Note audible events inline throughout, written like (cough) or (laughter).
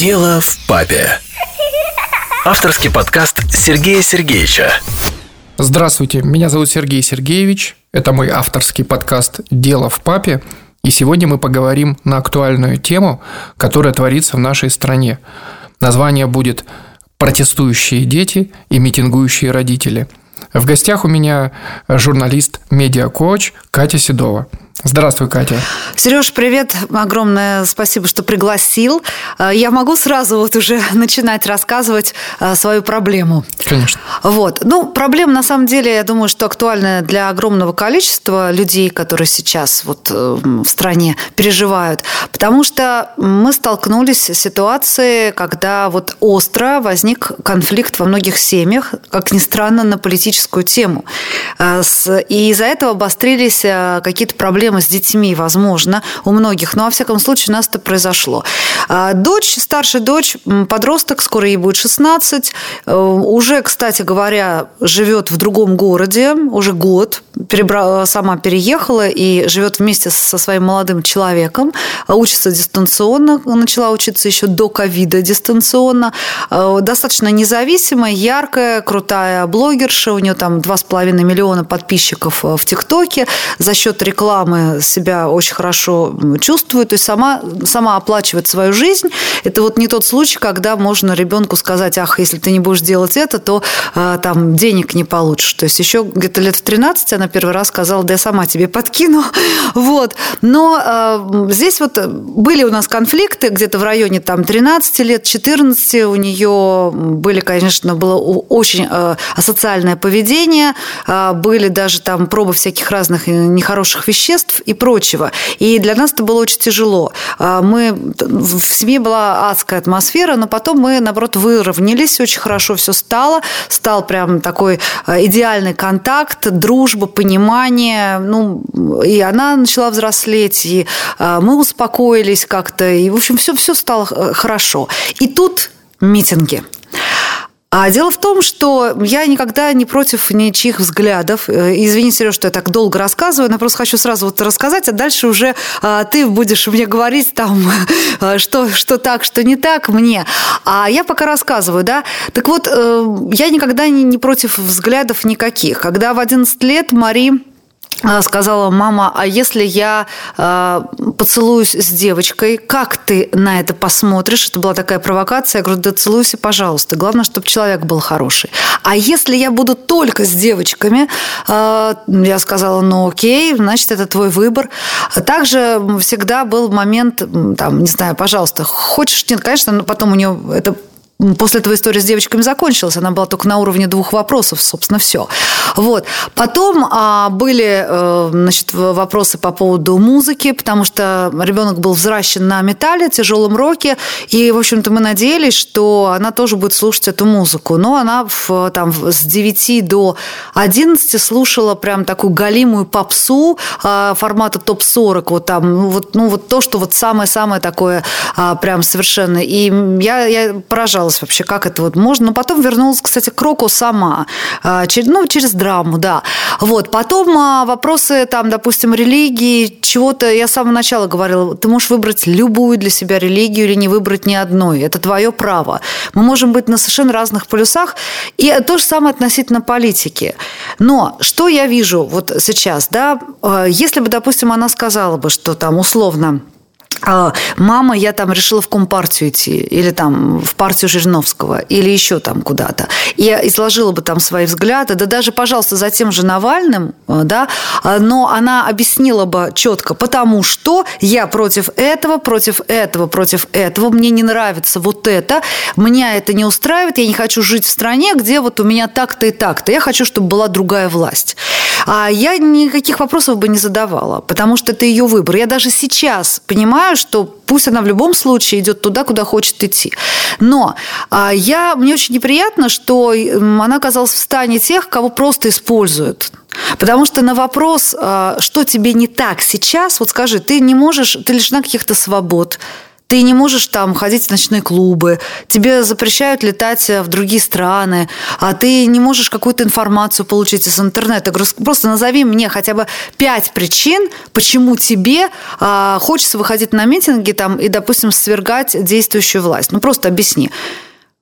Дело в папе. Авторский подкаст Сергея Сергеевича. Здравствуйте, меня зовут Сергей Сергеевич. Это мой авторский подкаст «Дело в папе». И сегодня мы поговорим на актуальную тему, которая творится в нашей стране. Название будет «Протестующие дети и митингующие родители». В гостях у меня журналист, медиа-коуч Катя Седова. Здравствуй, Катя. Сереж, привет. Огромное спасибо, что пригласил. Э, я могу сразу вот уже (laughs) начинать рассказывать э, свою проблему. Конечно. Вот. Ну, проблема, на самом деле, я думаю, что актуальна для огромного количества людей, которые сейчас вот э, в стране переживают. Потому что мы столкнулись с ситуацией, когда вот остро возник конфликт во многих семьях, как ни странно, на политическую тему. И из-за этого обострились какие-то проблемы проблемы с детьми, возможно, у многих, но, во всяком случае, у нас это произошло. А, дочь, старшая дочь, подросток, скоро ей будет 16, э, уже, кстати говоря, живет в другом городе, уже год, перебра... сама переехала и живет вместе со своим молодым человеком, учится дистанционно, начала учиться еще до ковида дистанционно, достаточно независимая, яркая, крутая блогерша, у нее там 2,5 миллиона подписчиков э, в ТикТоке, за счет рекламы себя очень хорошо чувствует, то есть сама, сама оплачивает свою жизнь. Это вот не тот случай, когда можно ребенку сказать, ах, если ты не будешь делать это, то а, там денег не получишь. То есть еще где-то лет в 13 она первый раз сказала, да я сама тебе подкину. (laughs) Вот. Но а, здесь вот были у нас конфликты где-то в районе там 13 лет, 14 у нее были, конечно, было очень а, асоциальное поведение, а, были даже там пробы всяких разных нехороших веществ, веществ и прочего. И для нас это было очень тяжело. А, мы, в семье была адская атмосфера, но потом мы, наоборот, выровнялись, очень хорошо все стало. Стал прям такой а, идеальный контакт, дружба, понимание. Ну, и она начала взрослеть, и а, мы успокоились как-то. И, в общем, все, все стало хорошо. И тут митинги. А дело в том, что я никогда не против ничьих взглядов. Э, извини, Сереж, что я так долго рассказываю, но просто хочу сразу вот рассказать, а дальше уже а, ты будешь мне говорить там, (laughs) что, что так, что не так мне. А я пока рассказываю, да. Так вот, э, я никогда не, не против взглядов никаких. Когда в 11 лет Мари сказала, мама, а если я э, поцелуюсь с девочкой, как ты на это посмотришь? Это была такая провокация. Я говорю, да целуйся, пожалуйста. Главное, чтобы человек был хороший. А если я буду только с девочками, э, я сказала, ну окей, значит, это твой выбор. Также всегда был момент, там, не знаю, пожалуйста, хочешь, нет, конечно, потом у нее это после этого история с девочками закончилась. Она была только на уровне двух вопросов, собственно, все. Вот. Потом а, были э, значит, вопросы по поводу музыки, потому что ребенок был взращен на металле, тяжелом роке, и, в общем-то, мы надеялись, что она тоже будет слушать эту музыку. Но она в, там, с 9 до 11 слушала прям такую галимую попсу а, формата топ-40, вот там, ну вот, ну, вот то, что вот самое-самое такое а, прям совершенно. И я, я поражалась удивлялась вообще, как это вот можно. Но потом вернулась, кстати, к року сама, а, ну, через драму, да. Вот. Потом а, вопросы, там, допустим, религии, чего-то, я с самого начала говорила, ты можешь выбрать любую для себя религию или не выбрать ни одной. Это твое право. Мы можем быть на совершенно разных полюсах. И то же самое относительно политики. Но что я вижу вот сейчас, да, а, если бы, допустим, она сказала бы, что там условно а, мама, я там решила в Компартию идти, или там в партию Жириновского, или еще там куда-то. Я изложила бы там свои взгляды, да даже, пожалуйста, за тем же Навальным, э, да, а, но она объяснила бы четко, потому что я против этого, против этого, против этого, мне не нравится вот это, меня это не устраивает, я не хочу жить в стране, где вот у меня так-то и так-то, я хочу, чтобы была другая власть. А я никаких вопросов бы не задавала, потому что это ее выбор. Я даже сейчас понимаю, что пусть она в любом случае идет туда, куда хочет идти. Но а, я, мне очень неприятно, что она оказалась в стане тех, кого просто используют. Потому что на вопрос, а, что тебе не так сейчас, вот скажи, ты не можешь, ты лишена каких-то свобод, ты не можешь там ходить в ночные клубы, тебе запрещают летать в другие страны, а ты не можешь какую-то информацию получить из интернета. Просто назови мне хотя бы пять причин, почему тебе а, хочется выходить на митинги там, и, допустим, свергать действующую власть. Ну, просто объясни.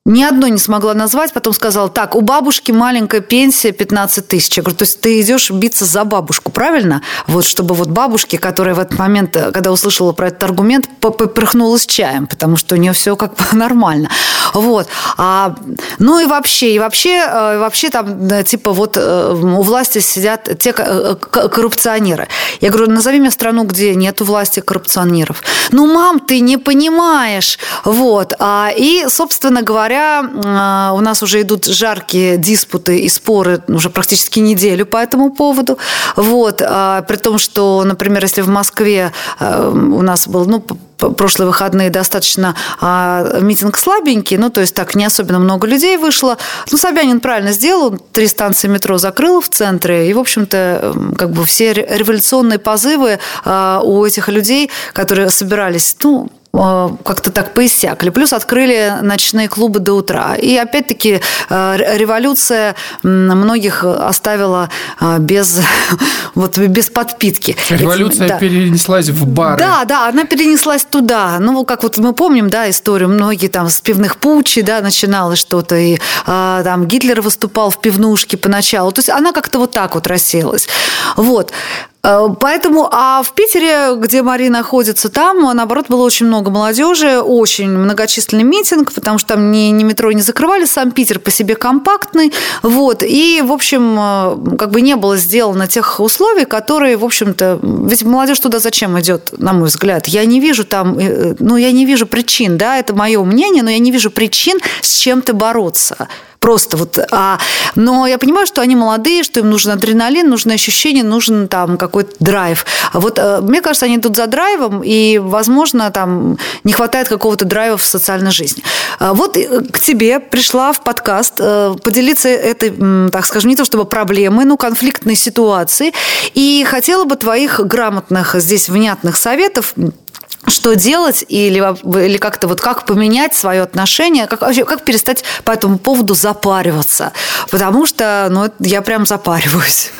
Ни одной не смогла назвать, потом сказала, так, у бабушки маленькая пенсия 15 тысяч. Я говорю, то есть ты идешь биться за бабушку, правильно? Вот чтобы вот бабушке, которая в этот момент, когда услышала про этот аргумент, поперхнулась чаем, потому что у нее все как бы (laughs) нормально. Вот. А, ну и вообще, и вообще, э, вообще там, типа, вот э, у власти сидят те э, коррупционеры. Я говорю, назови мне страну, где нет власти коррупционеров. Ну, мам, ты не понимаешь. Вот. А, и, собственно говоря, говоря, у нас уже идут жаркие диспуты и споры уже практически неделю по этому поводу. Вот. А, при том, что, например, если в Москве у нас был, ну, прошлые выходные достаточно а, митинг слабенький, ну, то есть так не особенно много людей вышло. Ну, Собянин правильно сделал, три станции метро закрыл в центре, и, в общем-то, как бы все революционные позывы а, у этих людей, которые собирались, ну, как-то так поиссякли. Плюс открыли ночные клубы до утра. И опять-таки э, революция многих оставила э, без, (laughs) вот, без подпитки. Революция да. перенеслась в бары. Да, да, она перенеслась туда. Ну, как вот мы помним, да, историю, многие там с пивных пучей, да, начиналось что-то, и там Гитлер выступал в пивнушке поначалу. То есть она как-то вот так вот рассеялась. Вот. Э, поэтому, а в Питере, где Мария находится, там, наоборот, было очень много молодежи, очень многочисленный митинг, потому что там ни, ни метро не закрывали, сам Питер по себе компактный, вот, и, в общем, э, как бы не было сделано тех условий, которые, в общем-то, ведь молодежь туда зачем идет, на мой взгляд? Я не вижу там, э, ну, я не вижу причин, да, это мое мнение, но я не вижу причин с чем-то бороться. Просто вот. А, но я понимаю, что они молодые, что им нужен адреналин, нужно ощущение, нужен там какой-то драйв. А вот э, мне кажется, они идут за драйвом, и, возможно, там не хватает какого-то драйва в социальной жизни. А вот э, к тебе пришла в подкаст э, поделиться этой, так скажем, не то чтобы проблемой, но конфликтной ситуацией. И хотела бы твоих грамотных здесь внятных советов что делать или, или как-то вот как поменять свое отношение, как, вообще, как перестать по этому поводу запариваться. Потому что ну, я прям запариваюсь.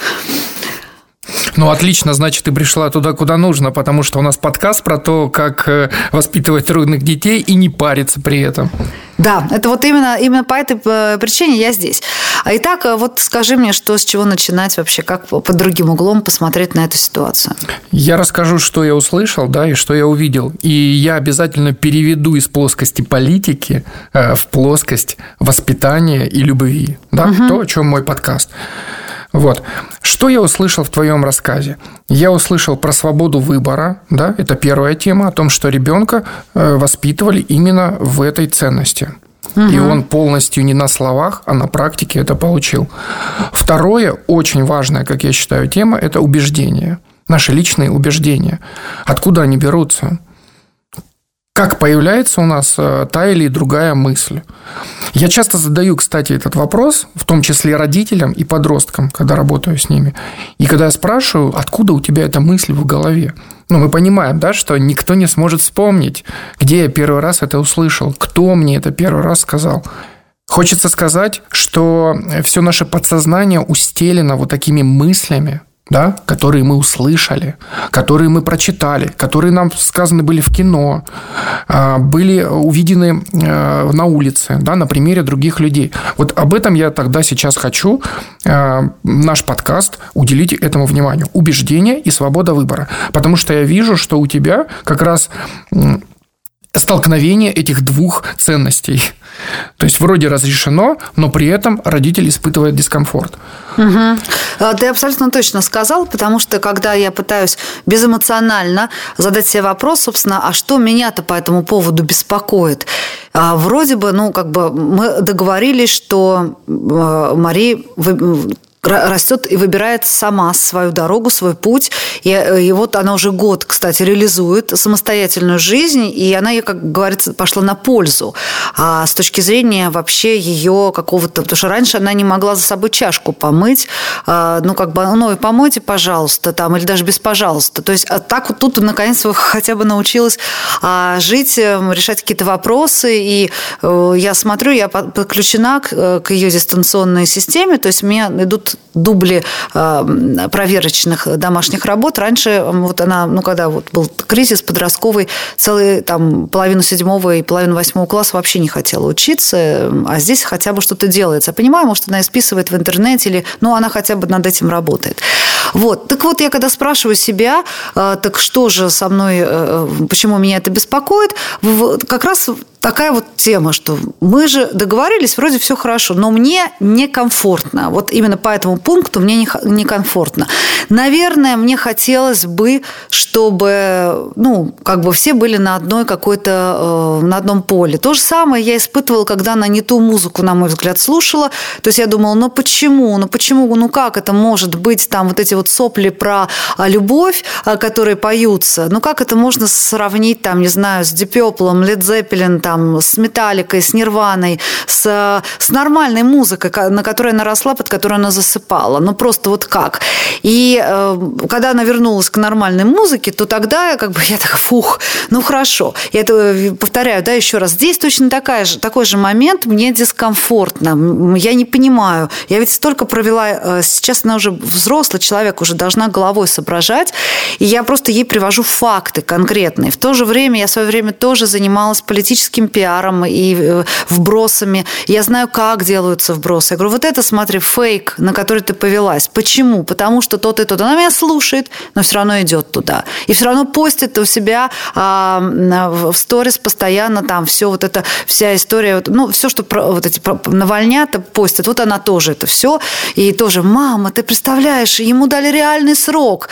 Ну, отлично, значит, ты пришла туда, куда нужно, потому что у нас подкаст про то, как э, воспитывать трудных детей и не париться при этом. Да, это вот именно, именно по этой э, причине я здесь. А итак, э, вот скажи мне, что с чего начинать вообще, как под другим углом посмотреть на эту ситуацию? Я расскажу, что я услышал, да, и что я увидел. И я обязательно переведу из плоскости политики в плоскость воспитания и любви. Да, угу. то, о чем мой подкаст. Вот. Что я услышал в твоем рассказе? Я услышал про свободу выбора, да, это первая тема, о том, что ребенка э, воспитывали именно в этой ценности. Угу. И он полностью не на словах, а на практике это получил. Второе, очень важная, как я считаю, тема – это убеждения. Наши личные убеждения. Откуда они берутся? Как появляется у нас э, та или другая мысль. Я часто задаю, кстати, этот вопрос, в том числе родителям и подросткам, когда работаю с ними. И когда я спрашиваю, откуда у тебя эта мысль в голове, ну, мы понимаем, да, что никто не сможет вспомнить, где я первый раз это услышал, кто мне это первый раз сказал. Хочется сказать, что все наше подсознание устелено вот такими мыслями, да, которые мы услышали, которые мы прочитали, которые нам сказаны были в кино, а, были увидены э, на улице, да, на примере других людей. Вот об этом я тогда сейчас хочу э, наш подкаст уделить этому вниманию. Убеждение и свобода выбора. Потому что я вижу, что у тебя как раз столкновение этих двух ценностей. То есть вроде разрешено, но при этом родитель испытывает дискомфорт. Угу. Ты абсолютно точно сказал, потому что когда я пытаюсь безэмоционально задать себе вопрос, собственно, а что меня-то по этому поводу беспокоит? А вроде бы, ну, как бы мы договорились, что э, Мария растет и выбирает сама свою дорогу, свой путь. И, э, и вот она уже год, кстати, реализует самостоятельную жизнь, и она ей, как говорится, пошла на пользу. А с точки зрения вообще ее какого-то... Потому что раньше она не могла за собой чашку помыть. А, ну, как бы, ну, и помойте, пожалуйста, там, или даже без пожалуйста. То есть а так вот тут наконец хотя бы научилась а, жить, эм, решать какие-то вопросы. И э, я смотрю, я подключена к ее дистанционной системе, то есть мне идут дубли э, проверочных домашних работ. Раньше вот она, ну, когда вот был кризис подростковый, целый там половину седьмого и половину восьмого класса вообще не хотела учиться, а здесь хотя бы что-то делается. Я понимаю, может, она списывает в интернете или, ну, она хотя бы над этим работает. Вот. Так вот, я когда спрашиваю себя, э, так что же со мной, э, почему меня это беспокоит, как раз такая вот тема, что мы же договорились, вроде все хорошо, но мне некомфортно. Вот именно по этому пункту мне некомфортно. Наверное, мне хотелось бы, чтобы, ну, как бы все были на одной какой-то, э, на одном поле. То же самое я испытывала, когда она не ту музыку, на мой взгляд, слушала. То есть я думала, ну почему, ну почему, ну как это может быть, там вот эти вот сопли про а, любовь, а, которые поются, ну как это можно сравнить, там, не знаю, с Дипеплом, Лед Зеппелин, там, с Металликой, с Нирваной, с, с нормальной музыкой, на которой она росла, под которой она засыпала. Ну, просто вот как. И э, когда она вернулась к нормальной музыке, то тогда как бы я так, фух, ну, хорошо. Я это э, повторяю, да, еще раз. Здесь точно такая же, такой же момент, мне дискомфортно. Я не понимаю. Я ведь столько провела, э, сейчас она уже взрослый человек, уже должна головой соображать, и я просто ей привожу факты конкретные. В то же время я в свое время тоже занималась политическим политическим пиаром и э, вбросами. Я знаю, как делаются вбросы. Я говорю, вот это, смотри, фейк, на который ты повелась. Почему? Потому что тот и тот. Она меня слушает, но все равно идет туда. И все равно постит у себя а, в сторис постоянно там все вот это, вся история, ну, все, что про, вот эти навальнята постят, вот она тоже это все. И тоже, мама, ты представляешь, ему дали реальный срок.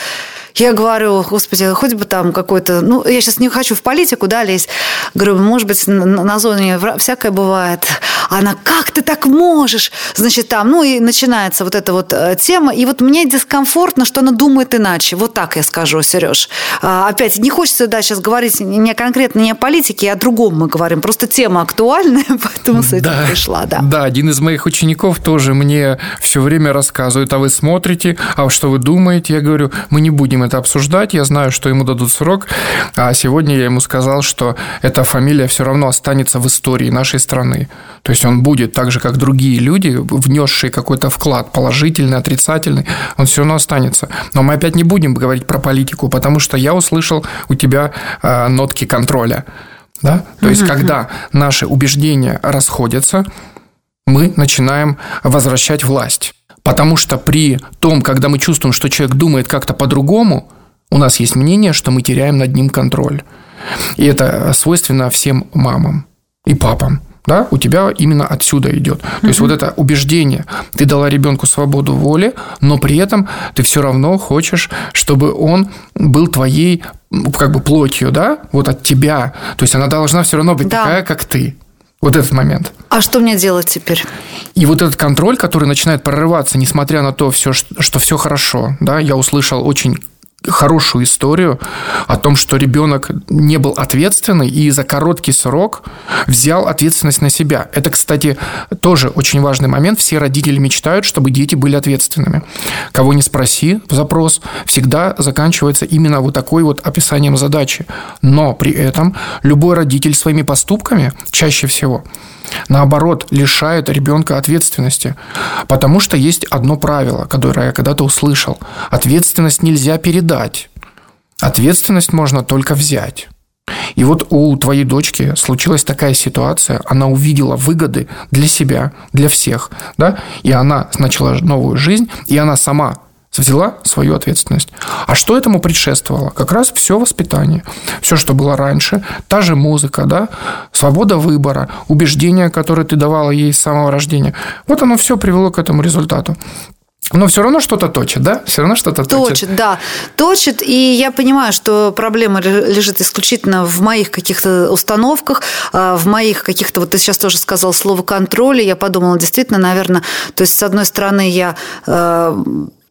Я говорю, господи, хоть бы там какой-то... Ну, я сейчас не хочу в политику, да, лезть. Говорю, может быть, на зоне всякое бывает. Она, как ты так можешь? Значит, там, ну, и начинается вот эта вот э, тема. И вот мне дискомфортно, что она думает иначе. Вот так я скажу, Сереж. А, опять, не хочется, да, сейчас говорить не конкретно не о политике, а о другом мы говорим. Просто тема актуальная, (laughs) поэтому с этим да, пришла, да. Да, один из моих учеников тоже мне все время рассказывает, а вы смотрите, а что вы думаете? Я говорю, мы не будем это обсуждать, я знаю, что ему дадут срок, а сегодня я ему сказал, что эта фамилия все равно останется в истории нашей страны. То есть он будет так же, как другие люди, внесшие какой-то вклад, положительный, отрицательный, он все равно останется. Но мы опять не будем говорить про политику, потому что я услышал у тебя э, нотки контроля. Да? То есть, когда наши убеждения расходятся, мы начинаем возвращать власть. Потому что при том, когда мы чувствуем, что человек думает как-то по-другому, у нас есть мнение, что мы теряем над ним контроль. И это свойственно всем мамам и папам. Да, у тебя именно отсюда идет. То mm есть вот это убеждение, ты дала ребенку свободу воли, но при этом ты все равно хочешь, чтобы он был твоей как бы плотью, да, вот от тебя. То есть она должна все равно быть да. такая, как ты. Вот этот момент. А что мне делать теперь? И вот этот контроль, который начинает прорываться, несмотря на то, все, что все хорошо, да, я услышал очень хорошую историю о том, что ребенок не был ответственный и за короткий срок взял ответственность на себя. Это, кстати, тоже очень важный момент. Все родители мечтают, чтобы дети были ответственными. Кого не спроси, запрос всегда заканчивается именно вот такой вот описанием задачи. Но при этом любой родитель своими поступками чаще всего наоборот, лишает ребенка ответственности. Потому что есть одно правило, которое я когда-то услышал. Ответственность нельзя передать. Ответственность можно только взять. И вот у твоей дочки случилась такая ситуация, она увидела выгоды для себя, для всех, да, и она начала новую жизнь, и она сама взяла свою ответственность. А что этому предшествовало? Как раз все воспитание. Все, что было раньше, та же музыка, да, свобода выбора, убеждения, которые ты давала ей с самого рождения. Вот оно все привело к этому результату. Но все равно что-то точит, да? Все равно что-то точит. Точит, да. Точит, и я понимаю, что проблема лежит исключительно в моих каких-то установках, а, в моих каких-то... Вот ты сейчас тоже сказал слово «контроль», и я подумала, действительно, наверное, то есть, с одной стороны, я а,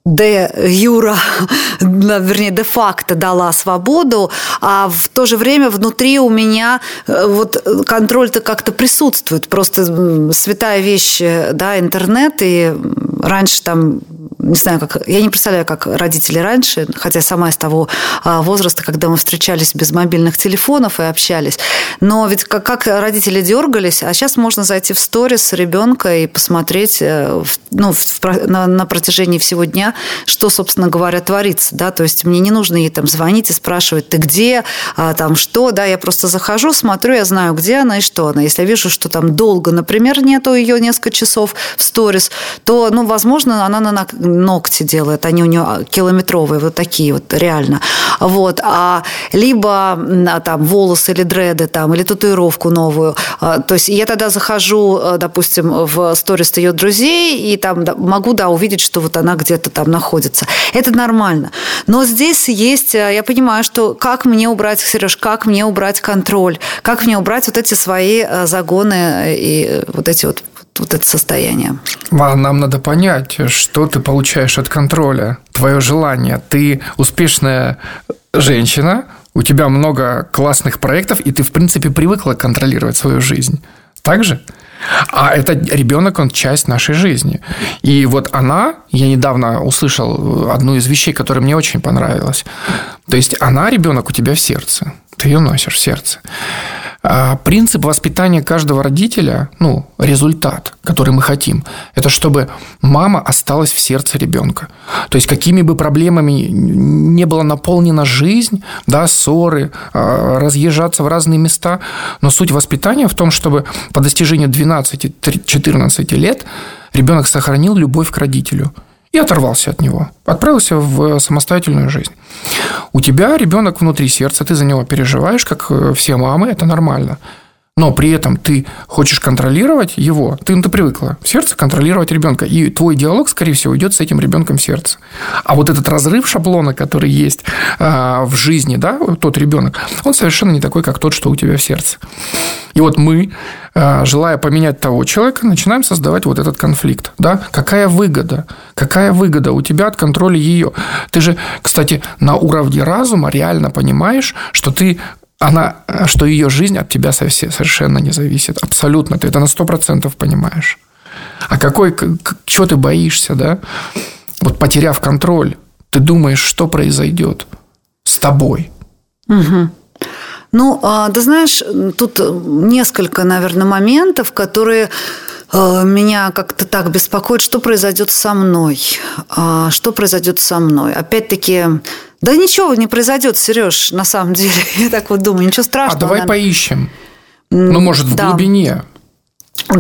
де юра, (laughs) вернее, де-факто дала свободу, а в то же время внутри у меня э, вот контроль-то как-то присутствует. Просто святая вещь, да, интернет, и раньше там не знаю, как я не представляю, как родители раньше, хотя сама из того а, возраста, когда мы встречались без мобильных телефонов и общались. Но ведь как, как родители дергались, а сейчас можно зайти в сторис ребенка и посмотреть э, ну, в, на, на протяжении всего дня, что, собственно говоря, творится. Да? То есть мне не нужно ей там звонить и спрашивать, ты где, а, там что, да, я просто захожу, смотрю, я знаю, где она и что она. Если я вижу, что там долго, например, нету ее несколько часов в сторис, то, ну, возможно, она на ногти делает, они у нее километровые, вот такие вот, реально. Вот. А либо там волосы или дреды, там, или татуировку новую. А, то есть я тогда захожу, э, допустим, в сторис ее друзей, и там могу, да, увидеть, что вот она где-то там находится. Это нормально. Но здесь есть, э, я понимаю, что как мне убрать, Сереж, как мне убрать контроль, как мне убрать вот эти свои э, загоны и вот эти вот вот это состояние. Нам надо понять, что ты получаешь от контроля, твое желание. Ты успешная женщина, у тебя много классных проектов, и ты, в принципе, привыкла контролировать свою жизнь. Так же? А это ребенок, он часть нашей жизни. И вот она, я недавно услышал одну из вещей, которая мне очень понравилась. То есть она ребенок у тебя в сердце. Ты ее носишь в сердце. А принцип воспитания каждого родителя, ну, результат, который мы хотим, это чтобы мама осталась в сердце ребенка. То есть, какими бы проблемами не была наполнена жизнь, да, ссоры, а, разъезжаться в разные места, но суть воспитания в том, чтобы по достижению 12-14 лет ребенок сохранил любовь к родителю – и оторвался от него, отправился в самостоятельную жизнь. У тебя ребенок внутри сердца, ты за него переживаешь, как э, все мамы, это нормально но при этом ты хочешь контролировать его, ты, ну, ты привыкла в сердце контролировать ребенка, и твой диалог, скорее всего, идет с этим ребенком в сердце. А вот этот разрыв шаблона, который есть а, в жизни, да, тот ребенок, он совершенно не такой, как тот, что у тебя в сердце. И вот мы, а, желая поменять того человека, начинаем создавать вот этот конфликт. Да? Какая выгода? Какая выгода у тебя от контроля ее? Ты же, кстати, на уровне разума реально понимаешь, что ты она, что ее жизнь от тебя совершенно не зависит. Абсолютно. Ты это на сто процентов понимаешь. А какой, чего ты боишься, да? Вот потеряв контроль, ты думаешь, что произойдет с тобой. Угу. Ну, а, да знаешь, тут несколько, наверное, моментов, которые меня как-то так беспокоит, что произойдет со мной. А, что произойдет со мной? Опять-таки, да ничего не произойдет, Сереж, на самом деле. (laughs) Я так вот думаю, ничего страшного. А давай наверное. поищем. Ну, может, в да. глубине.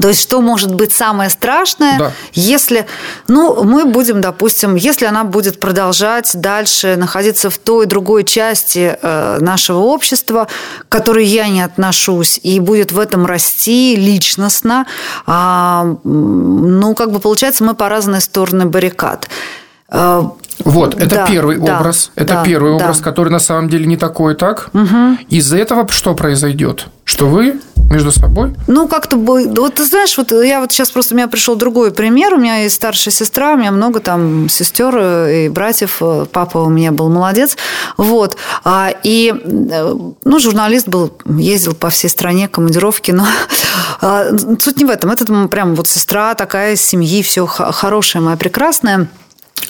То есть, что может быть самое страшное, да. если, ну, мы будем, допустим, если она будет продолжать дальше находиться в той другой части э, нашего общества, к которой я не отношусь, и будет в этом расти личностно, а, ну, как бы получается, мы по разные стороны баррикад. Э, вот, это да, первый да, образ. Это да, первый образ, да. который на самом деле не такой так. Угу. Из-за этого что произойдет? Что вы между собой? Ну, как-то. Вот ты знаешь, вот я вот сейчас просто... У меня пришел другой пример. У меня есть старшая сестра, у меня много там сестер и братьев. Папа у меня был молодец. Вот. А, и, э, ну, журналист был, ездил по всей стране, командировки, но (laughs) а, суть не в этом. Это прям вот сестра такая из семьи, все хорошая моя, прекрасная.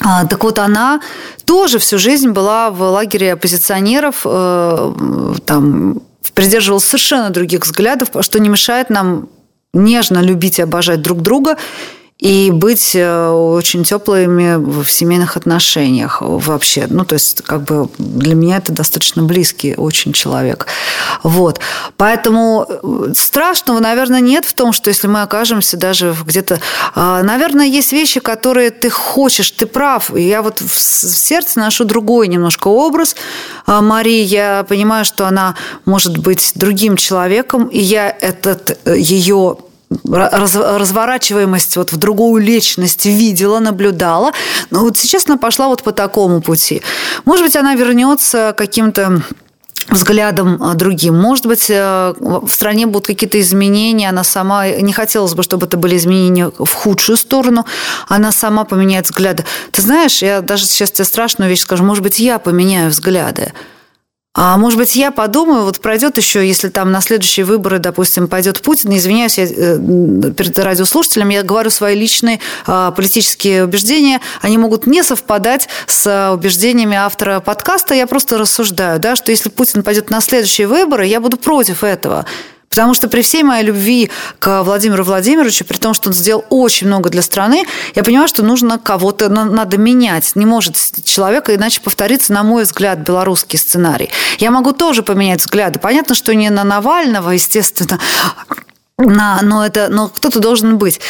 А, так вот, она тоже всю жизнь была в лагере оппозиционеров, э, там, придерживалась совершенно других взглядов, что не мешает нам нежно любить и обожать друг друга и быть э, очень теплыми в семейных отношениях вообще. Ну, то есть, как бы для меня это достаточно близкий очень человек. Вот. Поэтому э, страшного, наверное, нет в том, что если мы окажемся даже где-то... А, наверное, есть вещи, которые ты хочешь, ты прав. Я вот в сердце ношу другой немножко образ а, Марии. Я понимаю, что она может быть другим человеком, и я этот э, ее разворачиваемость вот в другую личность видела, наблюдала. Но вот сейчас она пошла вот по такому пути. Может быть, она вернется каким-то взглядом а, другим. Может быть, э, в стране будут какие-то изменения, она сама, не хотелось бы, чтобы это были изменения в худшую сторону, она сама поменяет взгляды. Ты знаешь, я даже сейчас тебе страшную вещь скажу, может быть, я поменяю взгляды. А может быть, я подумаю, вот пройдет еще, если там на следующие выборы, допустим, пойдет Путин, извиняюсь, я э, перед радиослушателем, я говорю свои личные а, политические убеждения, они могут не совпадать с убеждениями автора подкаста, я просто рассуждаю, да, что если Путин пойдет на следующие выборы, я буду против этого. Потому что при всей моей любви к Владимиру Владимировичу, при том, что он сделал очень много для страны, я понимаю, что нужно кого-то, надо менять. Не может человека иначе повториться, на мой взгляд, белорусский сценарий. Я могу тоже поменять взгляды. Понятно, что не на Навального, естественно, на, но это, но кто-то должен быть.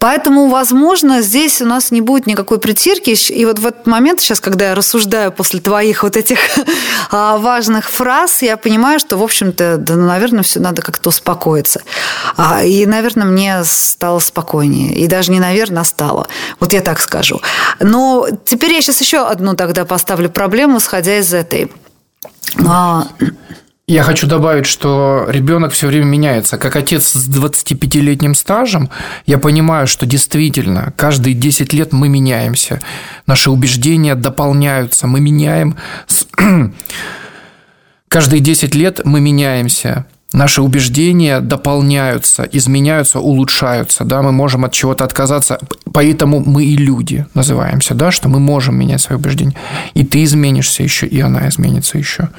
Поэтому, возможно, здесь у нас не будет никакой притирки. И вот в этот момент, сейчас, когда я рассуждаю после твоих вот этих (laughs) а, важных фраз, я понимаю, что, в общем-то, да, ну, наверное, все надо как-то успокоиться. А, и, наверное, мне стало спокойнее. И даже не наверное, а стало. Вот я так скажу. Но теперь я сейчас еще одну тогда поставлю проблему, исходя из этой. Я хочу добавить, что ребенок все время меняется. Как отец с 25-летним стажем, я понимаю, что действительно каждые 10 лет мы меняемся. Наши убеждения дополняются, мы меняем. (clears throat) Каждые 10 лет мы меняемся. Наши убеждения дополняются, изменяются, улучшаются, да, мы можем от чего-то отказаться, поэтому мы и люди называемся, да, что мы можем менять свои убеждения. И ты изменишься еще, и она изменится еще.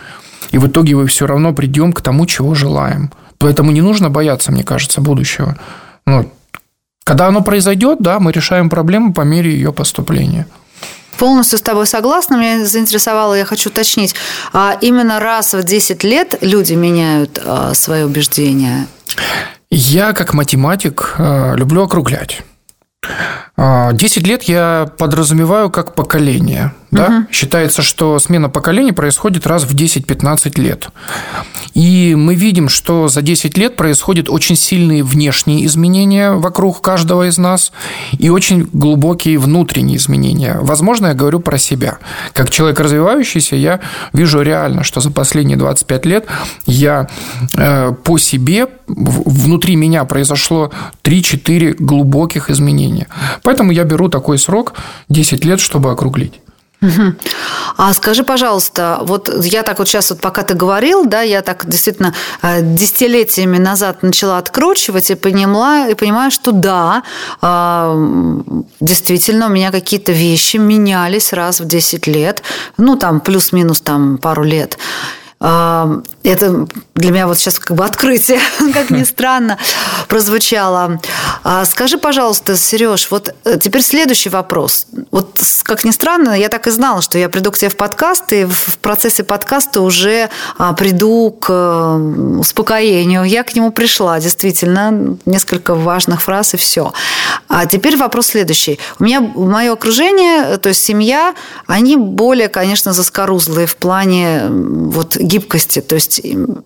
И в итоге мы все равно придем к тому, чего желаем. Поэтому не нужно бояться, мне кажется, будущего. Ну, когда оно произойдет, да, мы решаем проблему по мере ее поступления. Полностью с тобой согласна. Меня заинтересовало, я хочу уточнить. А именно раз в 10 лет люди меняют а, свои убеждения? Я, как математик, а, люблю округлять. 10 лет я подразумеваю как поколение. Да? Угу. Считается, что смена поколений происходит раз в 10-15 лет. И мы видим, что за 10 лет происходят очень сильные внешние изменения вокруг каждого из нас и очень глубокие внутренние изменения. Возможно, я говорю про себя. Как человек развивающийся, я вижу реально, что за последние 25 лет я э, по себе, внутри меня произошло 3-4 глубоких изменения. Поэтому я беру такой срок 10 лет, чтобы округлить. А скажи, пожалуйста, вот я так вот сейчас, вот пока ты говорил, да, я так действительно э, десятилетиями назад начала откручивать и поняла, и понимаю, что да, э, действительно у меня какие-то вещи менялись раз в 10 лет, ну, там, плюс-минус там пару лет. Это для меня вот сейчас как бы открытие, (laughs) как ни странно, прозвучало. А скажи, пожалуйста, Сереж, вот э, теперь следующий вопрос. Вот как ни странно, я так и знала, что я приду к тебе в подкаст, и в процессе подкаста уже а, приду к успокоению. Я к нему пришла, действительно, несколько важных фраз и все. А теперь вопрос следующий. У меня мое окружение, то есть семья, они более, конечно, заскорузлые в плане вот гибкости. То есть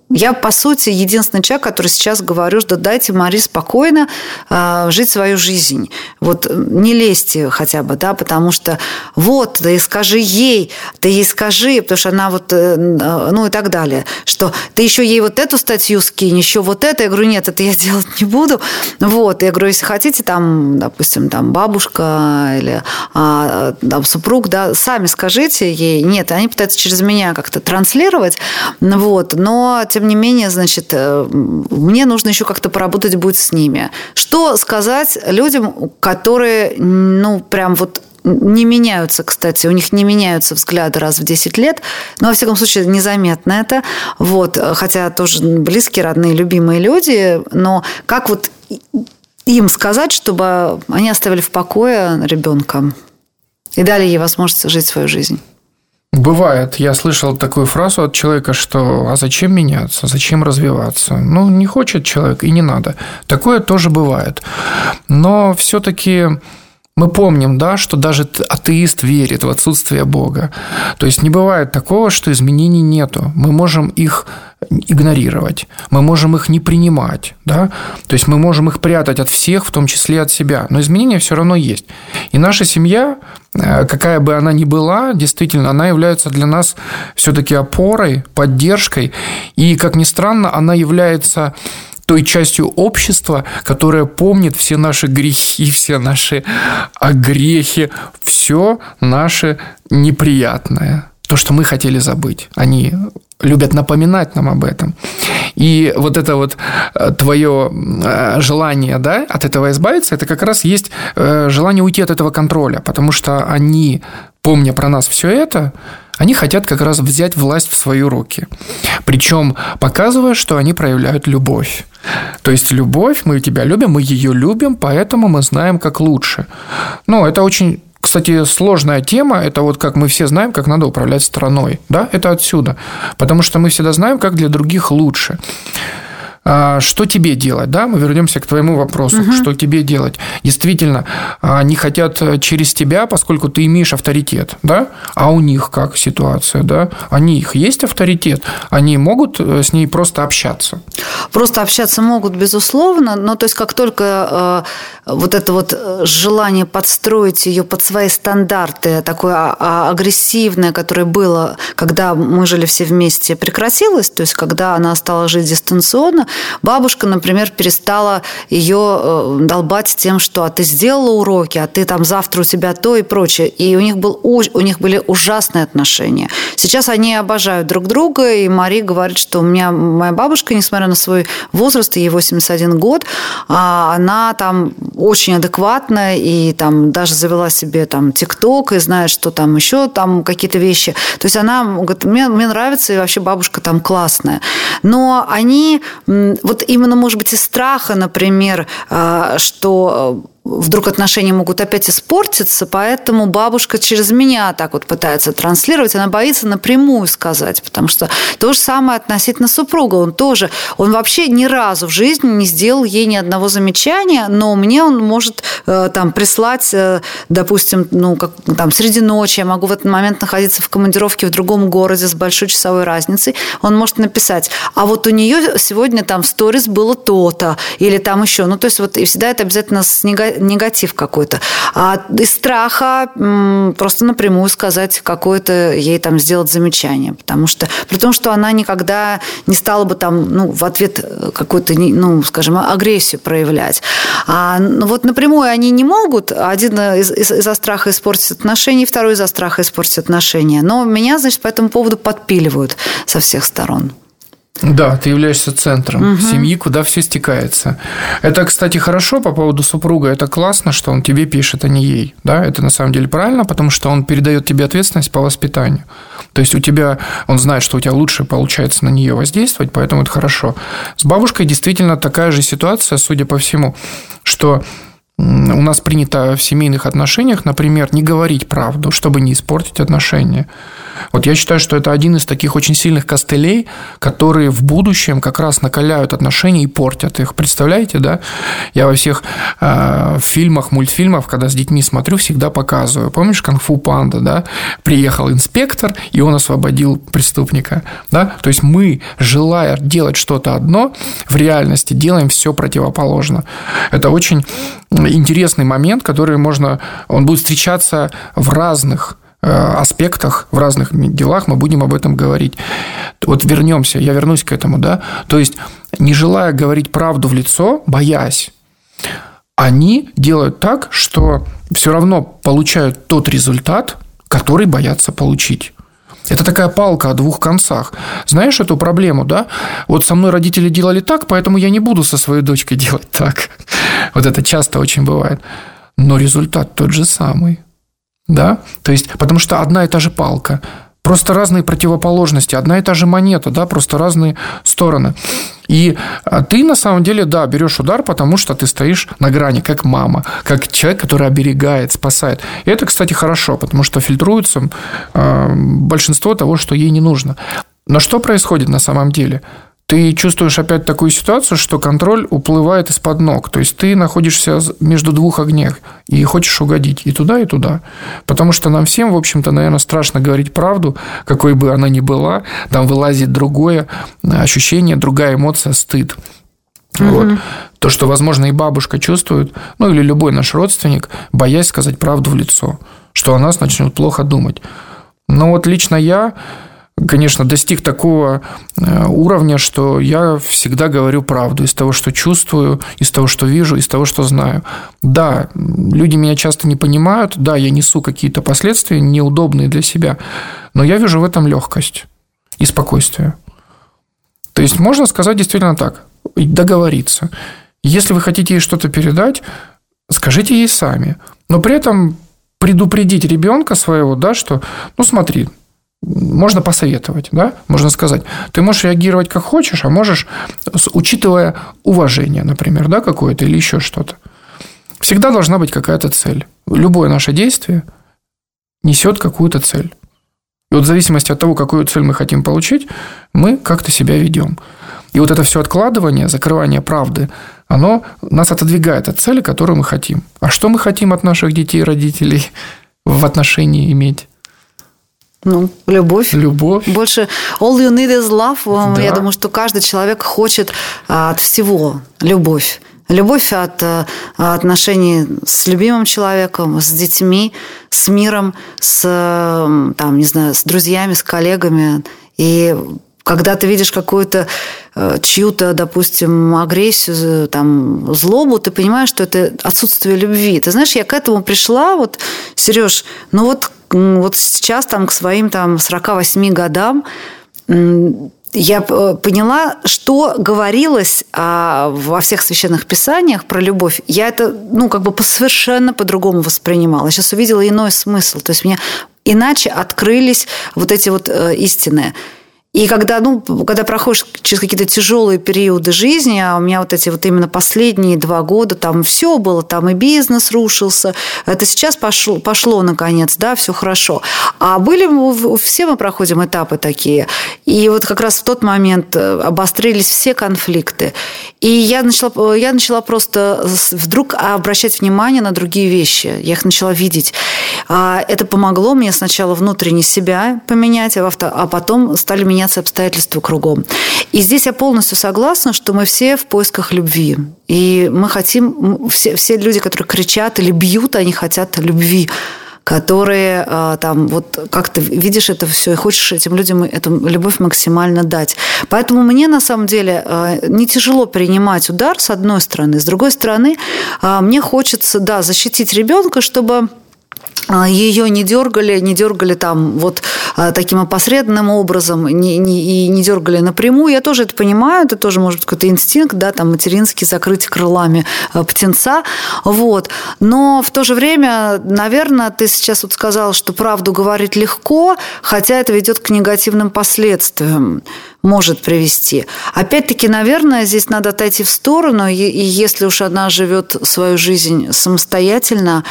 я, по сути, единственный человек, который сейчас говорю, что дайте Мари спокойно э, жить свою жизнь. Вот не лезьте хотя бы, да, потому что вот, ты скажи ей, ты ей скажи, потому что она вот, э, ну и так далее, что ты еще ей вот эту статью скинь, еще вот это. Я говорю, нет, это я (laughs) делать не буду. Вот, я говорю, если хотите, там, допустим, там бабушка или а, там, супруг, да, сами скажите ей. Нет, они пытаются через меня как-то транслировать, вот. Но, тем не менее, значит, э, мне нужно еще как-то поработать будет с ними. Что сказать людям, которые, ну, прям вот не меняются, кстати, у них не меняются взгляды раз в 10 лет, но, во всяком случае, незаметно это, вот, хотя тоже близкие, родные, любимые люди, но как вот им сказать, чтобы они оставили в покое ребенка и дали ей возможность жить свою жизнь? Бывает. Я слышал такую фразу от человека, что «а зачем меняться? Зачем развиваться?» Ну, не хочет человек и не надо. Такое тоже бывает. Но все-таки мы помним, да, что даже атеист верит в отсутствие Бога. То есть не бывает такого, что изменений нету. Мы можем их игнорировать, мы можем их не принимать, да, то есть мы можем их прятать от всех, в том числе от себя, но изменения все равно есть. И наша семья, э, какая бы она ни была, действительно, она является для нас все-таки опорой, поддержкой, и, как ни странно, она является той частью общества, которая помнит все наши грехи, все наши огрехи, все наше неприятное то, что мы хотели забыть. Они любят напоминать нам об этом. И вот это вот э, твое э, желание да, от этого избавиться, это как раз есть э, желание уйти от этого контроля, потому что они, помня про нас все это, они хотят как раз взять власть в свои руки. Причем показывая, что они проявляют любовь. То есть любовь, мы тебя любим, мы ее любим, поэтому мы знаем, как лучше. Ну, это очень кстати, сложная тема – это вот как мы все знаем, как надо управлять страной. Да, это отсюда. Потому что мы всегда знаем, как для других лучше. А, что тебе делать, да? Мы вернемся к твоему вопросу. Угу. Что тебе делать? Действительно, они хотят э, через тебя, поскольку ты имеешь авторитет, да? А у них как ситуация, да? Они их есть авторитет, они могут э, с ней просто общаться. Просто общаться могут, безусловно, но то есть как только э, вот это вот желание подстроить ее под свои стандарты, такое а, а, агрессивное, которое было, когда мы жили все вместе, прекратилось, то есть когда она стала жить дистанционно, Бабушка, например, перестала ее э, долбать тем, что а ты сделала уроки, а ты там завтра у тебя то и прочее. И у них, был, у них были ужасные отношения. Сейчас они обожают друг друга, и Мари говорит, что у меня моя бабушка, несмотря на свой возраст, ей 81 год, а она там очень адекватная и там даже завела себе там ТикТок и знает, что там еще там какие-то вещи. То есть она говорит, мне, мне нравится, и вообще бабушка там классная. Но они вот именно, может быть, из страха, например, а, что вдруг отношения могут опять испортиться, поэтому бабушка через меня так вот пытается транслировать, она боится напрямую сказать, потому что то же самое относительно супруга, он тоже, он вообще ни разу в жизни не сделал ей ни одного замечания, но мне он может э, там прислать, э, допустим, ну, как там среди ночи, я могу в этот момент находиться в командировке в другом городе с большой часовой разницей, он может написать, а вот у нее сегодня там в сторис было то-то, или там еще, ну, то есть вот и всегда это обязательно с негативом негатив какой-то. А из страха просто напрямую сказать какое-то, ей там сделать замечание. Потому что, при том, что она никогда не стала бы там, ну, в ответ какую-то, ну, скажем, агрессию проявлять. А ну, вот напрямую они не могут. Один из- из- из-за страха испортить отношения, второй из-за страха испортить отношения. Но меня, значит, по этому поводу подпиливают со всех сторон. Да, ты являешься центром угу. семьи, куда все стекается. Это, кстати, хорошо по поводу супруга. Это классно, что он тебе пишет, а не ей. Да, это на самом деле правильно, потому что он передает тебе ответственность по воспитанию. То есть у тебя, он знает, что у тебя лучше получается на нее воздействовать, поэтому это хорошо. С бабушкой действительно такая же ситуация, судя по всему, что у нас принято в семейных отношениях, например, не говорить правду, чтобы не испортить отношения. Вот я считаю, что это один из таких очень сильных костылей, которые в будущем как раз накаляют отношения и портят их. Представляете, да? Я во всех э, фильмах, мультфильмах, когда с детьми смотрю, всегда показываю. Помнишь «Конг-фу панда», да? Приехал инспектор, и он освободил преступника, да? То есть мы, желая делать что-то одно, в реальности делаем все противоположно. Это очень интересный момент, который можно... Он будет встречаться в разных э, аспектах, в разных делах мы будем об этом говорить. Вот вернемся, я вернусь к этому, да. То есть, не желая говорить правду в лицо, боясь, они делают так, что все равно получают тот результат, который боятся получить. Это такая палка о двух концах. Знаешь эту проблему, да? Вот со мной родители делали так, поэтому я не буду со своей дочкой (laughs) делать так. Вот это часто очень бывает. Но результат тот же самый. Да? То есть, потому что одна и та же палка. Просто разные противоположности, одна и та же монета, да, просто разные стороны. И а, ты на самом деле, да, берешь удар, потому что ты стоишь на грани, как мама, как человек, который оберегает, спасает. И это, кстати, хорошо, потому что фильтруется э, большинство того, что ей не нужно. Но что происходит на самом деле? Ты чувствуешь опять такую ситуацию, что контроль уплывает из-под ног. То есть ты находишься между двух огнях и хочешь угодить и туда, и туда. Потому что нам всем, в общем-то, наверное, страшно говорить правду, какой бы она ни была. Там вылазит другое ощущение, другая эмоция, стыд. Угу. Вот. То, что, возможно, и бабушка чувствует, ну или любой наш родственник, боясь сказать правду в лицо, что о нас начнут плохо думать. Но вот лично я конечно, достиг такого э, уровня, что я всегда говорю правду из того, что чувствую, из того, что вижу, из того, что знаю. Да, люди меня часто не понимают, да, я несу какие-то последствия неудобные для себя, но я вижу в этом легкость и спокойствие. То есть можно сказать действительно так, договориться. Если вы хотите ей что-то передать, скажите ей сами. Но при этом предупредить ребенка своего, да, что, ну смотри, можно посоветовать, да, можно сказать. Ты можешь реагировать как хочешь, а можешь, учитывая уважение, например, да, какое-то или еще что-то. Всегда должна быть какая-то цель. Любое наше действие несет какую-то цель. И вот в зависимости от того, какую цель мы хотим получить, мы как-то себя ведем. И вот это все откладывание, закрывание правды, оно нас отодвигает от цели, которую мы хотим. А что мы хотим от наших детей, родителей в отношении иметь? Ну, любовь. Любовь. Больше all you need is love. Да. Я думаю, что каждый человек хочет а, от всего любовь. Любовь от а, отношений с любимым человеком, с детьми, с миром, с, там, не знаю, с друзьями, с коллегами. И когда ты видишь какую-то э, чью-то, допустим, агрессию, там, злобу, ты понимаешь, что это отсутствие любви. Ты знаешь, я к этому пришла, вот, Сереж, ну вот вот сейчас там к своим там 48 годам я э, поняла, что говорилось а, во всех священных писаниях про любовь. Я это, ну, как бы совершенно по-другому воспринимала. Я сейчас увидела иной смысл. То есть мне иначе открылись вот эти вот э, истины. И когда, ну, когда проходишь через какие-то тяжелые периоды жизни, а у меня вот эти вот именно последние два года, там все было, там и бизнес рушился, это сейчас пошло, пошло наконец, да, все хорошо. А были, все мы проходим этапы такие. И вот как раз в тот момент э, обострились все конфликты. И я начала, я начала просто вдруг обращать внимание на другие вещи. Я их начала видеть. А это помогло мне сначала внутренне себя поменять, а, а потом стали меня меняться обстоятельства кругом. И здесь я полностью согласна, что мы все в поисках любви. И мы хотим, все, все люди, которые кричат или бьют, они хотят любви которые а, там вот как ты видишь это все и хочешь этим людям эту любовь максимально дать. Поэтому мне на самом деле а, не тяжело принимать удар с одной стороны, с другой стороны а, мне хочется да защитить ребенка, чтобы ее не дергали, не дергали там вот а, таким опосредованным образом, не, не, и не дергали напрямую. Я тоже это понимаю, это тоже может быть какой-то инстинкт, да, там материнский, закрыть крылами а, птенца, вот. Но в то же время, наверное, ты сейчас вот сказал, что правду говорить легко, хотя это ведет к негативным последствиям может привести. Опять-таки, наверное, здесь надо отойти в сторону, и если уж она живет свою жизнь самостоятельно,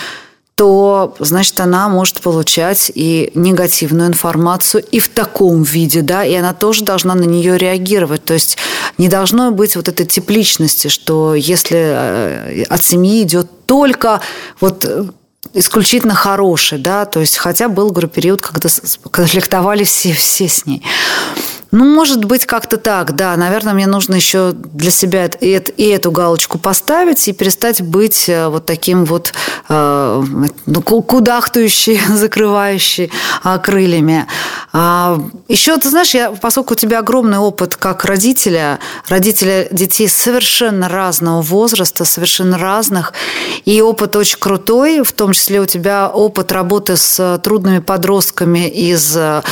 то, значит, она может получать и негативную информацию и в таком виде, да, и она тоже должна на нее реагировать. То есть не должно быть вот этой тепличности, что если э, от семьи идет только вот э, исключительно хороший, да, то есть хотя был, говорю, период, когда конфликтовали все, все с ней. Ну, может быть, как-то так, да. Наверное, мне нужно еще для себя и, и эту галочку поставить и перестать быть э, вот таким вот э, ну, кудахтающий, (laughs) закрывающий э, крыльями. А, еще, ты знаешь, я, поскольку у тебя огромный опыт как родителя, родителя детей совершенно разного возраста, совершенно разных, и опыт очень крутой, в том числе у тебя опыт работы с трудными подростками из э,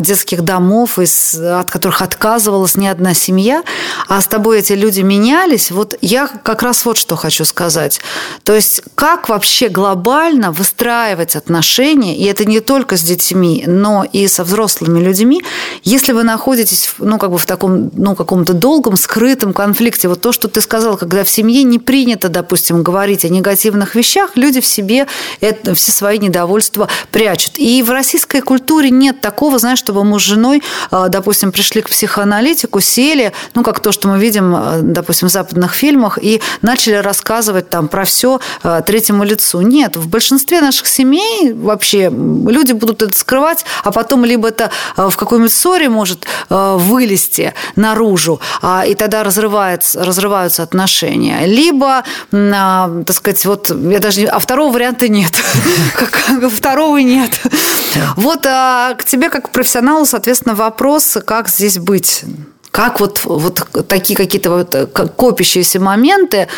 детских домов, из от которых отказывалась не одна семья, а с тобой эти люди менялись, вот я как раз вот что хочу сказать. То есть как вообще глобально выстраивать отношения, и это не только с детьми, но и со взрослыми людьми, если вы находитесь ну, как бы в таком ну, каком-то долгом, скрытом конфликте. Вот то, что ты сказал, когда в семье не принято, допустим, говорить о негативных вещах, люди в себе это, все свои недовольства прячут. И в российской культуре нет такого, знаешь, чтобы муж с женой, а, допустим, допустим, пришли к психоаналитику, сели, ну, как то, что мы видим, э, допустим, в западных фильмах, и начали рассказывать там про все э, третьему лицу. Нет, в большинстве наших семей вообще люди будут это скрывать, а потом либо это в какой-нибудь ссоре может вылезти наружу, а, и тогда разрывается, разрываются отношения. Либо, а, так сказать, вот я даже... А второго варианта нет. (laughs) Второго нет. Вот а, к тебе, как к профессионалу, соответственно, вопрос, как здесь быть? Как вот, вот такие какие-то вот копящиеся моменты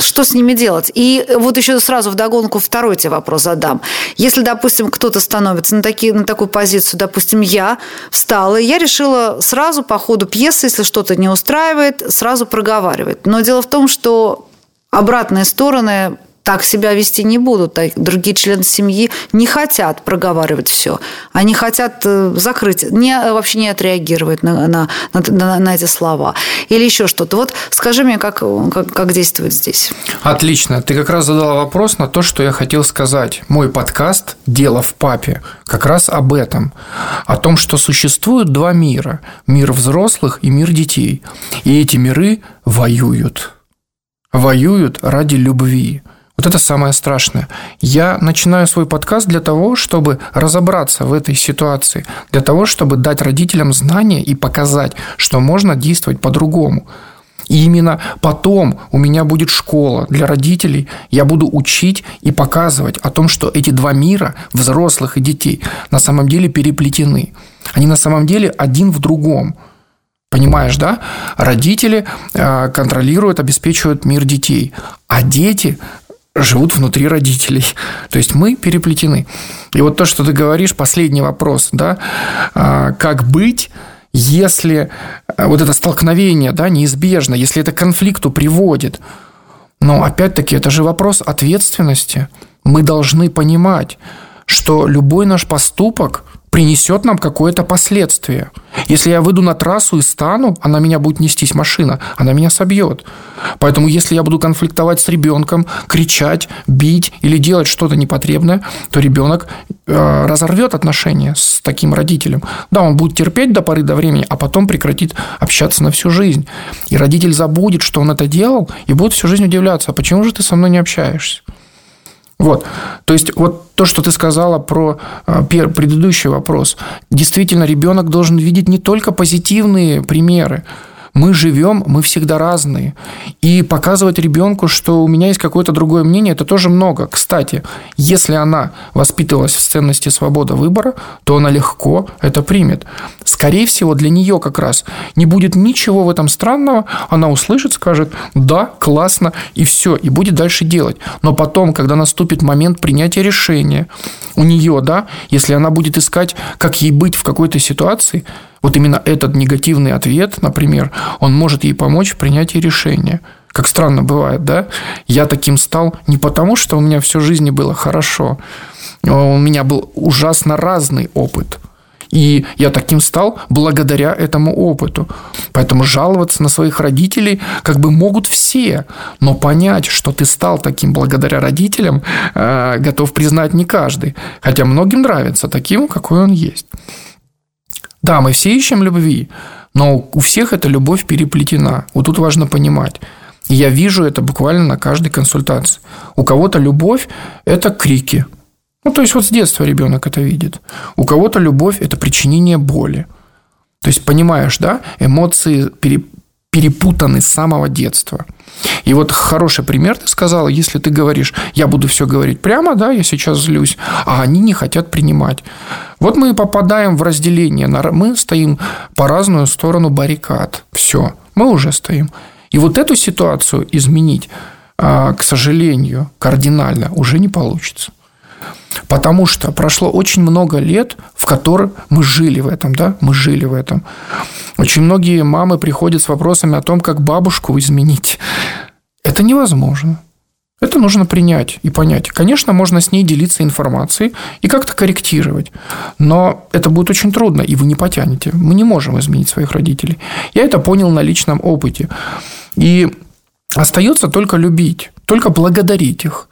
что с ними делать? И вот еще сразу вдогонку второй тебе вопрос задам. Если, допустим, кто-то становится на, такие, на такую позицию, допустим, я встала, и я решила сразу по ходу пьесы, если что-то не устраивает, сразу проговаривать. Но дело в том, что обратные стороны так себя вести не будут. Другие члены семьи не хотят проговаривать все. Они хотят э, закрыть, не, вообще не отреагировать на, на, на, на эти слова. Или еще что-то. Вот скажи мне, как, как, как действовать здесь. Отлично. Ты как раз задала вопрос на то, что я хотел сказать. Мой подкаст «Дело в папе» как раз об этом. О том, что существуют два мира. Мир взрослых и мир детей. И эти миры воюют. Воюют ради любви. Вот это самое страшное. Я начинаю свой подкаст для того, чтобы разобраться в этой ситуации, для того, чтобы дать родителям знания и показать, что можно действовать по-другому. И именно потом у меня будет школа для родителей, я буду учить и показывать о том, что эти два мира, взрослых и детей, на самом деле переплетены. Они на самом деле один в другом. Понимаешь, да? Родители э, контролируют, обеспечивают мир детей, а дети живут внутри родителей. То есть мы переплетены. И вот то, что ты говоришь, последний вопрос, да, а, как быть, если вот это столкновение, да, неизбежно, если это к конфликту приводит. Но опять-таки это же вопрос ответственности. Мы должны понимать, что любой наш поступок принесет нам какое-то последствие. Если я выйду на трассу и стану, она меня будет нестись машина, она меня собьет. Поэтому если я буду конфликтовать с ребенком, кричать, бить или делать что-то непотребное, то ребенок э, разорвет отношения с таким родителем. Да, он будет терпеть до поры до времени, а потом прекратит общаться на всю жизнь. И родитель забудет, что он это делал, и будет всю жизнь удивляться, а почему же ты со мной не общаешься? Вот. То есть, вот то, что ты сказала про а, предыдущий вопрос. Действительно, ребенок должен видеть не только позитивные примеры, мы живем, мы всегда разные. И показывать ребенку, что у меня есть какое-то другое мнение, это тоже много. Кстати, если она воспитывалась в ценности свободы выбора, то она легко это примет. Скорее всего, для нее как раз не будет ничего в этом странного. Она услышит, скажет, да, классно, и все, и будет дальше делать. Но потом, когда наступит момент принятия решения, у нее, да, если она будет искать, как ей быть в какой-то ситуации, вот именно этот негативный ответ, например, он может ей помочь в принятии решения. Как странно бывает, да? Я таким стал не потому, что у меня всю жизнь было хорошо. У меня был ужасно разный опыт. И я таким стал благодаря этому опыту. Поэтому жаловаться на своих родителей как бы могут все. Но понять, что ты стал таким благодаря родителям, э, готов признать не каждый. Хотя многим нравится таким, какой он есть. Да, мы все ищем любви, но у всех эта любовь переплетена. Вот тут важно понимать. И я вижу это буквально на каждой консультации. У кого-то любовь – это крики. Ну, то есть, вот с детства ребенок это видит. У кого-то любовь – это причинение боли. То есть, понимаешь, да, эмоции перепутаны с самого детства. И вот хороший пример ты сказала, если ты говоришь, я буду все говорить прямо, да, я сейчас злюсь, а они не хотят принимать. Вот мы и попадаем в разделение. Мы стоим по разную сторону баррикад. Все, мы уже стоим. И вот эту ситуацию изменить, а, к сожалению, кардинально уже не получится. Потому что прошло очень много лет, в которых мы жили в этом, да, мы жили в этом. Очень многие мамы приходят с вопросами о том, как бабушку изменить. Это невозможно. Это нужно принять и понять. Конечно, можно с ней делиться информацией и как-то корректировать, но это будет очень трудно, и вы не потянете. Мы не можем изменить своих родителей. Я это понял на личном опыте. И остается только любить, только благодарить их.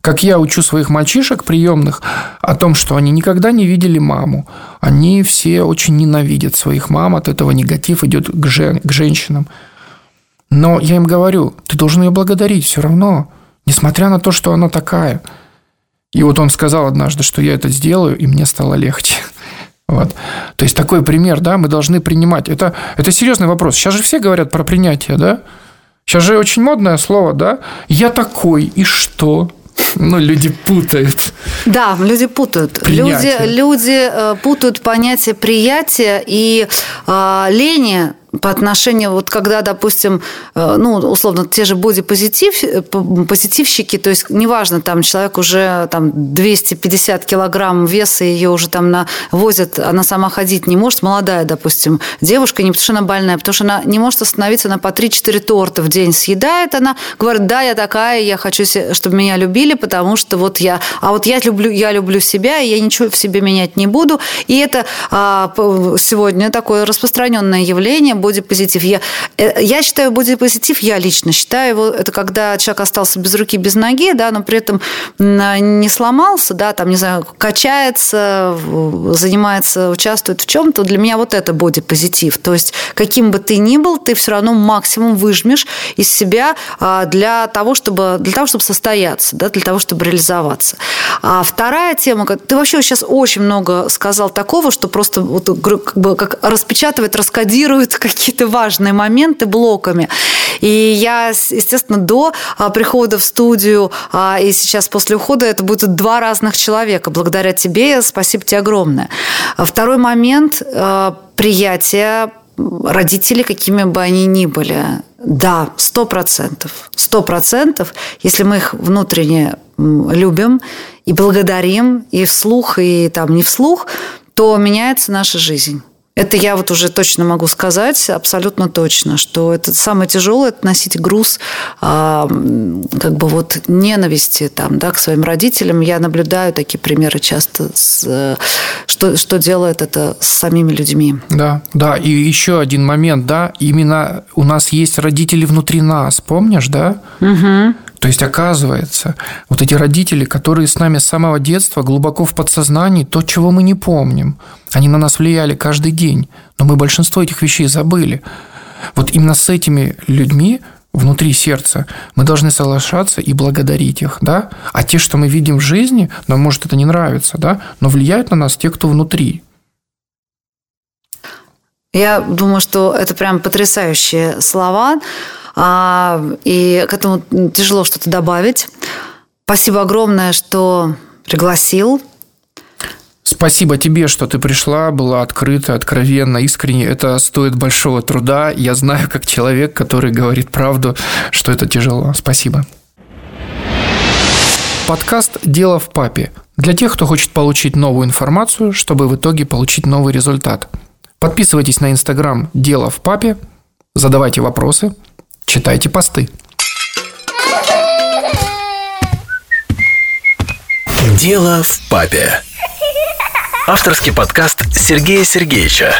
Как я учу своих мальчишек приемных о том, что они никогда не видели маму. Они все очень ненавидят своих мам, от этого негатив идет к, жен, к женщинам. Но я им говорю, ты должен ее благодарить все равно, несмотря на то, что она такая. И вот он сказал однажды, что я это сделаю, и мне стало легче. (laughs) Вот. То есть такой пример, да, мы должны принимать. Это, это серьезный вопрос. Сейчас же все говорят про принятие, да? Сейчас же очень модное слово, да? Я такой, и что? Ну, люди путают. Да, люди путают. Люди, люди э, путают понятие приятия и э, лени по отношению, вот когда, допустим, э, ну, условно, те же бодипозитив, э, позитивщики, то есть неважно, там человек уже там 250 килограмм веса, ее уже там на, возят, она сама ходить не может, молодая, допустим, девушка, не потому что она больная, потому что она не может остановиться, она по 3-4 торта в день съедает, она говорит, да, я такая, я хочу, чтобы меня любили, потому что вот я, а вот я люблю, я люблю себя, и я ничего в себе менять не буду, и это а, сегодня такое распространенное явление, бодипозитив. Я, э, я считаю бодипозитив, я лично считаю его, это когда человек остался без руки, без ноги, да, но при этом не сломался, да, там, не знаю, качается, занимается, участвует в чем-то. Для меня вот это бодипозитив. То есть, каким бы ты ни был, ты все равно максимум выжмешь из себя а, для того, чтобы, для того, чтобы состояться, да, для того, чтобы реализоваться. А вторая тема, ты вообще сейчас очень много сказал такого, что просто вот, как бы, как распечатывает, раскодирует какие-то важные моменты блоками. И я, естественно, до а, прихода в студию а, и сейчас после ухода это будут два разных человека. Благодаря тебе спасибо тебе огромное. А второй момент – приятие родителей, какими бы они ни были. Да, сто процентов. Сто процентов, если мы их внутренне любим и благодарим, и вслух, и там не вслух, то меняется наша жизнь. Это я вот уже точно могу сказать, абсолютно точно, что это самое тяжелое – это носить груз а, как бы вот ненависти там, да, к своим родителям. Я наблюдаю такие примеры часто, с, что, что делает это с самими людьми. Да, да. И еще один момент, да, именно у нас есть родители внутри нас, помнишь, да? Угу. То есть, оказывается, вот эти родители, которые с нами с самого детства, глубоко в подсознании, то, чего мы не помним, они на нас влияли каждый день, но мы большинство этих вещей забыли. Вот именно с этими людьми внутри сердца, мы должны соглашаться и благодарить их, да? А те, что мы видим в жизни, нам может это не нравится, да? Но влияют на нас те, кто внутри. Я думаю, что это прям потрясающие слова. А, и к этому тяжело что-то добавить. Спасибо огромное, что пригласил. Спасибо тебе, что ты пришла, была открыта, откровенна, искренне. Это стоит большого труда. Я знаю, как человек, который говорит правду, что это тяжело. Спасибо. Подкаст «Дело в папе» для тех, кто хочет получить новую информацию, чтобы в итоге получить новый результат. Подписывайтесь на инстаграм «Дело в папе», задавайте вопросы – Читайте посты. Дело в папе. Авторский подкаст Сергея Сергеевича.